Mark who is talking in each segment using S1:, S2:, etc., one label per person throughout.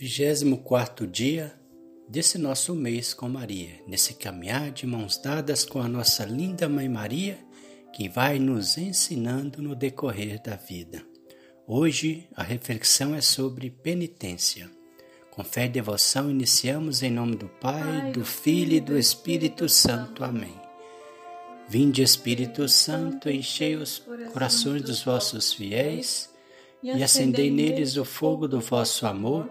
S1: 24 dia desse nosso mês com Maria, nesse caminhar de mãos dadas com a nossa linda Mãe Maria, que vai nos ensinando no decorrer da vida. Hoje a reflexão é sobre penitência. Com fé e devoção iniciamos em nome do Pai, do Filho e do Espírito Santo. Amém. Vinde Espírito Santo, enchei os corações dos vossos fiéis e acendei neles o fogo do vosso amor.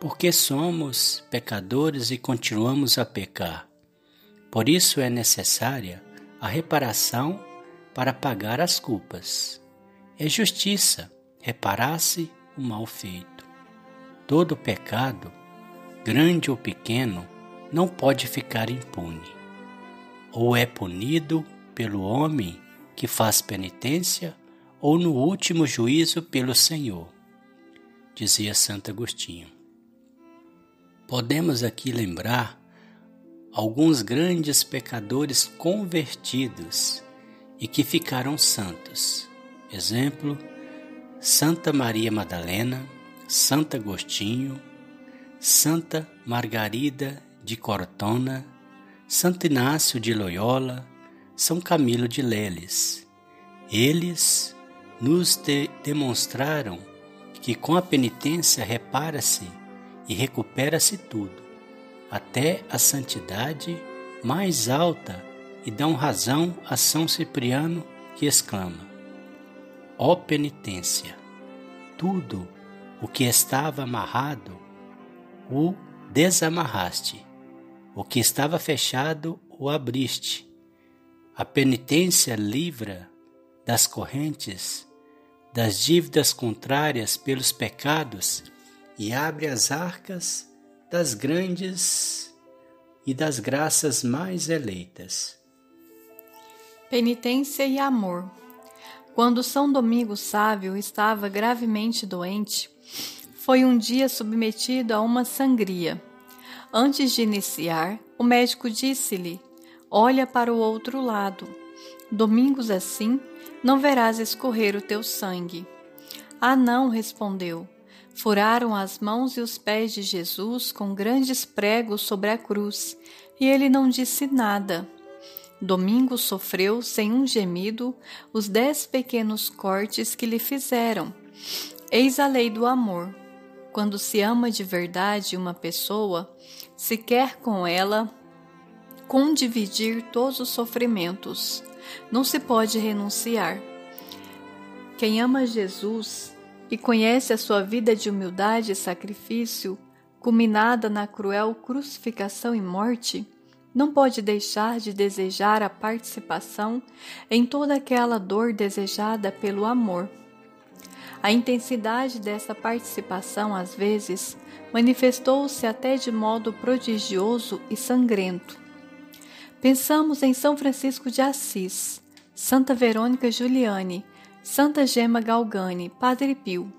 S1: porque somos pecadores e continuamos a pecar. Por isso é necessária a reparação para pagar as culpas. É justiça reparar-se o mal feito. Todo pecado, grande ou pequeno, não pode ficar impune. Ou é punido pelo homem que faz penitência, ou no último juízo pelo Senhor, dizia Santo Agostinho. Podemos aqui lembrar alguns grandes pecadores convertidos e que ficaram santos. Exemplo: Santa Maria Madalena, Santo Agostinho, Santa Margarida de Cortona, Santo Inácio de Loyola, São Camilo de Leles. Eles nos de demonstraram que com a penitência repara-se e recupera-se tudo, até a santidade mais alta, e dão razão a São Cipriano que exclama: Ó penitência, tudo o que estava amarrado o desamarraste, o que estava fechado o abriste. A penitência livra das correntes, das dívidas contrárias pelos pecados e abre as arcas das grandes e das graças mais eleitas.
S2: Penitência e amor. Quando São Domingos Sávio estava gravemente doente, foi um dia submetido a uma sangria. Antes de iniciar, o médico disse-lhe: Olha para o outro lado. Domingos assim, não verás escorrer o teu sangue. Ah, não, respondeu. Furaram as mãos e os pés de Jesus com grandes pregos sobre a cruz, e ele não disse nada. Domingos sofreu, sem um gemido, os dez pequenos cortes que lhe fizeram. Eis a lei do amor. Quando se ama de verdade uma pessoa, se quer com ela condividir todos os sofrimentos. Não se pode renunciar. Quem ama Jesus e conhece a sua vida de humildade e sacrifício, culminada na cruel crucificação e morte, não pode deixar de desejar a participação em toda aquela dor desejada pelo amor. A intensidade dessa participação, às vezes, manifestou-se até de modo prodigioso e sangrento. Pensamos em São Francisco de Assis, Santa Verônica Giuliani, Santa Gema Galgani, Padre Pio.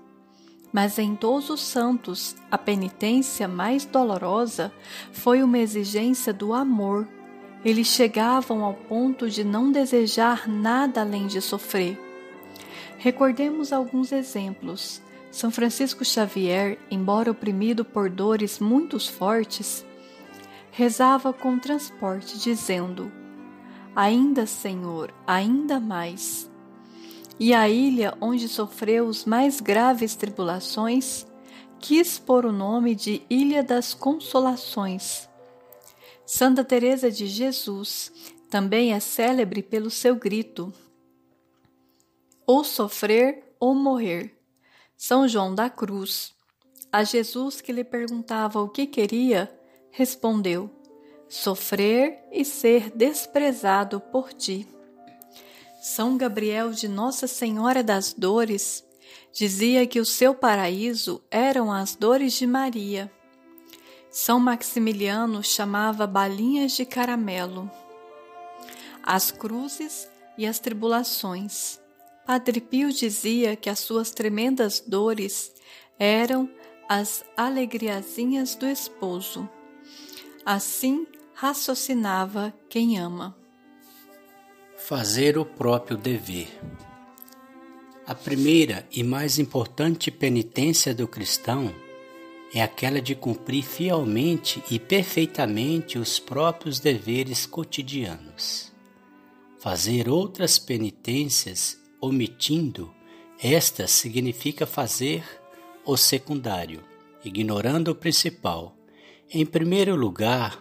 S2: Mas em todos os santos, a penitência mais dolorosa foi uma exigência do amor. Eles chegavam ao ponto de não desejar nada além de sofrer. Recordemos alguns exemplos. São Francisco Xavier, embora oprimido por dores muito fortes, rezava com transporte, dizendo: Ainda, Senhor, ainda mais e a ilha onde sofreu os mais graves tribulações, quis pôr o nome de Ilha das Consolações. Santa Teresa de Jesus também é célebre pelo seu grito: ou sofrer ou morrer. São João da Cruz. A Jesus que lhe perguntava o que queria, respondeu: sofrer e ser desprezado por ti. São Gabriel de Nossa Senhora das Dores dizia que o seu paraíso eram as dores de Maria. São Maximiliano chamava balinhas de caramelo. As cruzes e as tribulações. Padre Pio dizia que as suas tremendas dores eram as alegriazinhas do esposo. Assim raciocinava quem ama.
S1: Fazer o próprio dever. A primeira e mais importante penitência do cristão é aquela de cumprir fielmente e perfeitamente os próprios deveres cotidianos. Fazer outras penitências omitindo estas significa fazer o secundário, ignorando o principal. Em primeiro lugar,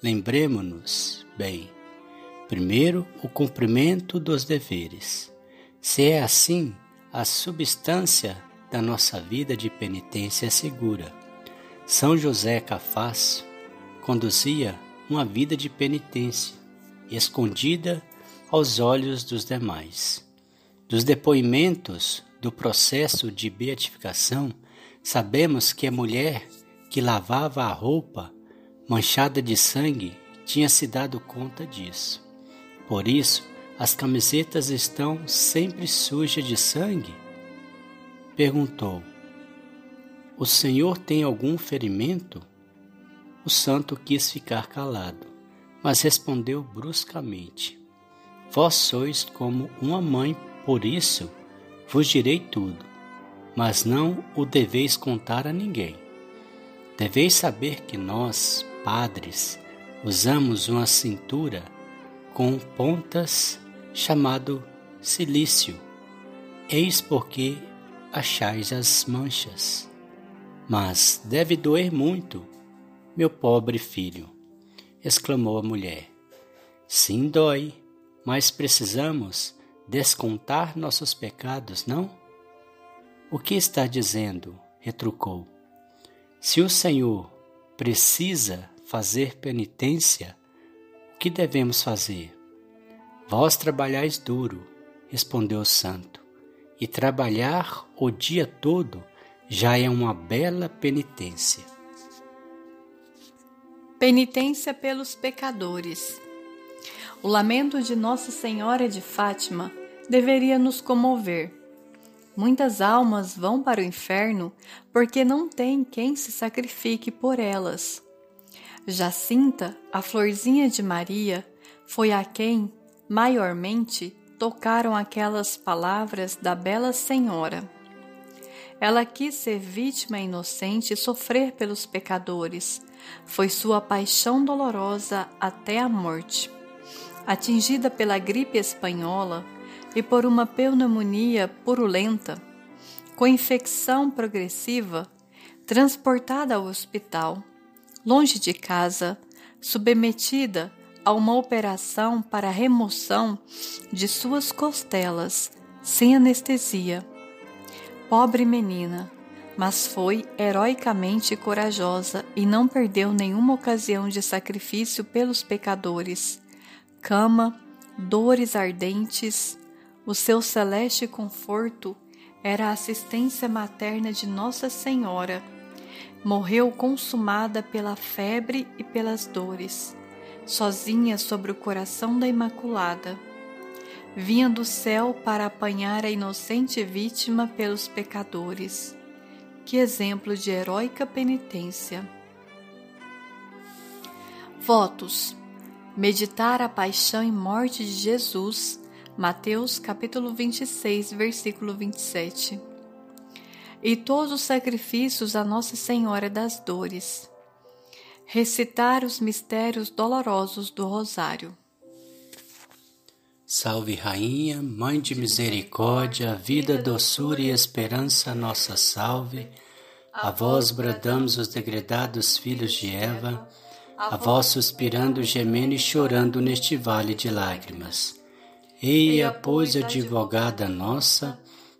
S1: lembremos-nos bem, primeiro o cumprimento dos deveres. Se é assim, a substância da nossa vida de penitência é segura. São José Cafácio conduzia uma vida de penitência, escondida aos olhos dos demais. Dos depoimentos do processo de beatificação, sabemos que a mulher que lavava a roupa manchada de sangue tinha se dado conta disso. Por isso, as camisetas estão sempre sujas de sangue? Perguntou: O senhor tem algum ferimento? O santo quis ficar calado, mas respondeu bruscamente: Vós sois como uma mãe, por isso vos direi tudo, mas não o deveis contar a ninguém. Deveis saber que nós, padres, usamos uma cintura com pontas chamado silício. Eis porque achais as manchas. Mas deve doer muito, meu pobre filho, exclamou a mulher. Sim, dói, mas precisamos descontar nossos pecados, não? O que está dizendo? retrucou. Se o Senhor precisa fazer penitência, que devemos fazer? Vós trabalhais duro, respondeu o santo, e trabalhar o dia todo já é uma bela penitência.
S2: Penitência pelos pecadores. O lamento de Nossa Senhora de Fátima deveria nos comover. Muitas almas vão para o inferno porque não tem quem se sacrifique por elas. Jacinta, a florzinha de Maria, foi a quem, maiormente, tocaram aquelas palavras da bela senhora. Ela quis ser vítima inocente e sofrer pelos pecadores. Foi sua paixão dolorosa até a morte. Atingida pela gripe espanhola e por uma pneumonia purulenta, com infecção progressiva, transportada ao hospital, longe de casa, submetida a uma operação para remoção de suas costelas, sem anestesia. Pobre menina, mas foi heroicamente corajosa e não perdeu nenhuma ocasião de sacrifício pelos pecadores. Cama, dores ardentes, o seu celeste conforto era a assistência materna de Nossa Senhora. Morreu consumada pela febre e pelas dores sozinha sobre o coração da Imaculada. Vinha do céu para apanhar a inocente vítima pelos pecadores. Que exemplo de heróica penitência! Votos: Meditar a paixão e morte de Jesus. Mateus capítulo 26, versículo 27. E todos os sacrifícios a Nossa Senhora das Dores recitar os mistérios dolorosos do Rosário.
S1: Salve, Rainha, Mãe de Misericórdia, vida, doçura e esperança, nossa salve. A vós bradamos os degredados filhos de Eva, a vós suspirando, gemendo e chorando neste vale de lágrimas. Eia, pois, advogada nossa,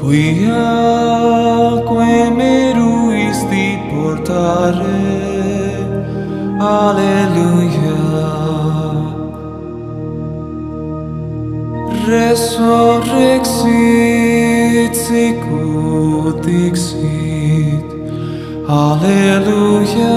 S3: Quiaque me meruisti portare, Alleluia. Resurrexit sicut dixit, Alleluia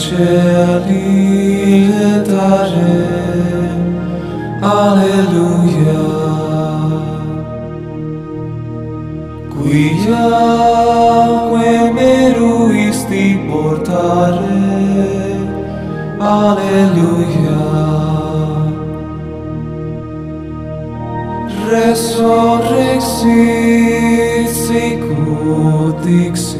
S4: cieli le dare.
S3: Alleluia. Qui que meruisti portare. Alleluia. Resurrexit sicut dixit